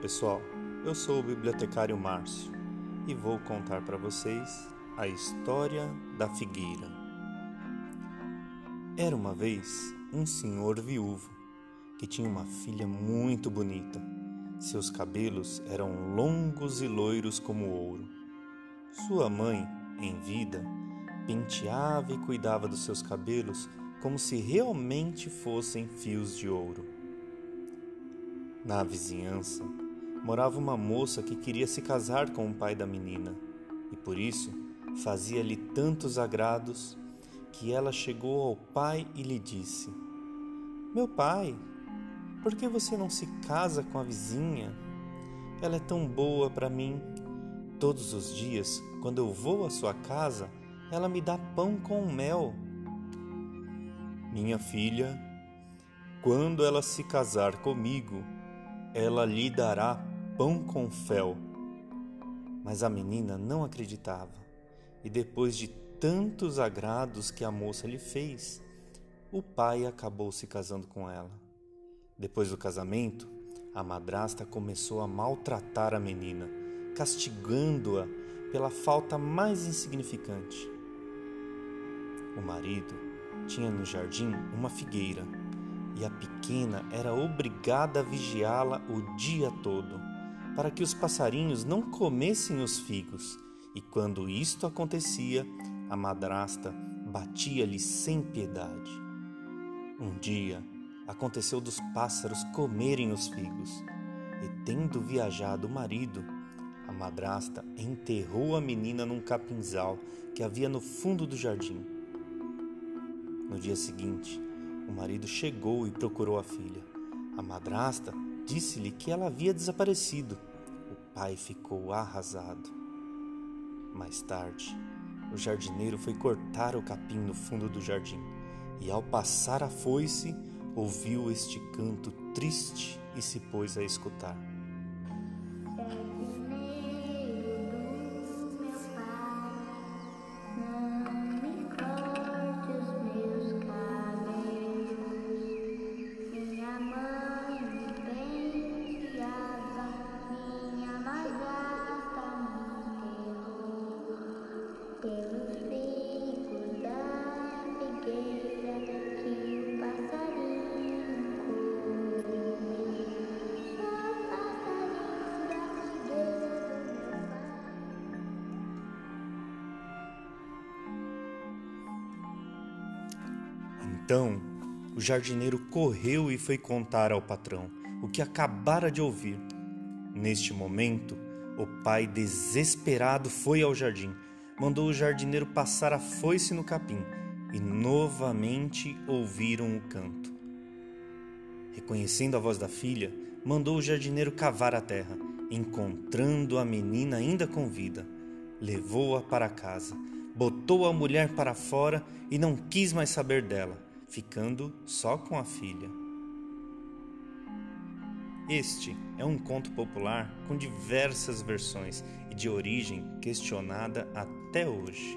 pessoal, eu sou o bibliotecário Márcio e vou contar para vocês a história da figueira. Era uma vez um senhor viúvo que tinha uma filha muito bonita. Seus cabelos eram longos e loiros como ouro. Sua mãe, em vida, penteava e cuidava dos seus cabelos como se realmente fossem fios de ouro. Na vizinhança morava uma moça que queria se casar com o pai da menina e por isso fazia-lhe tantos agrados que ela chegou ao pai e lhe disse: Meu pai, por que você não se casa com a vizinha? Ela é tão boa para mim. Todos os dias, quando eu vou à sua casa, ela me dá pão com mel. Minha filha, quando ela se casar comigo, ela lhe dará pão com fel. Mas a menina não acreditava, e depois de tantos agrados que a moça lhe fez, o pai acabou se casando com ela. Depois do casamento, a madrasta começou a maltratar a menina, castigando-a pela falta mais insignificante. O marido tinha no jardim uma figueira e a pequena era obrigada a vigiá-la o dia todo, para que os passarinhos não comessem os figos, e quando isto acontecia, a madrasta batia-lhe sem piedade. Um dia aconteceu dos pássaros comerem os figos, e tendo viajado o marido, a madrasta enterrou a menina num capinzal que havia no fundo do jardim. No dia seguinte, o marido chegou e procurou a filha. A madrasta disse-lhe que ela havia desaparecido. O pai ficou arrasado. Mais tarde, o jardineiro foi cortar o capim no fundo do jardim e, ao passar a foice, ouviu este canto triste e se pôs a escutar. Então o jardineiro correu e foi contar ao patrão o que acabara de ouvir. Neste momento, o pai, desesperado, foi ao jardim, mandou o jardineiro passar a foice no capim e novamente ouviram o canto. Reconhecendo a voz da filha, mandou o jardineiro cavar a terra, encontrando a menina ainda com vida. Levou-a para casa, botou a mulher para fora e não quis mais saber dela ficando só com a filha. Este é um conto popular com diversas versões e de origem questionada até hoje.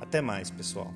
Até mais, pessoal.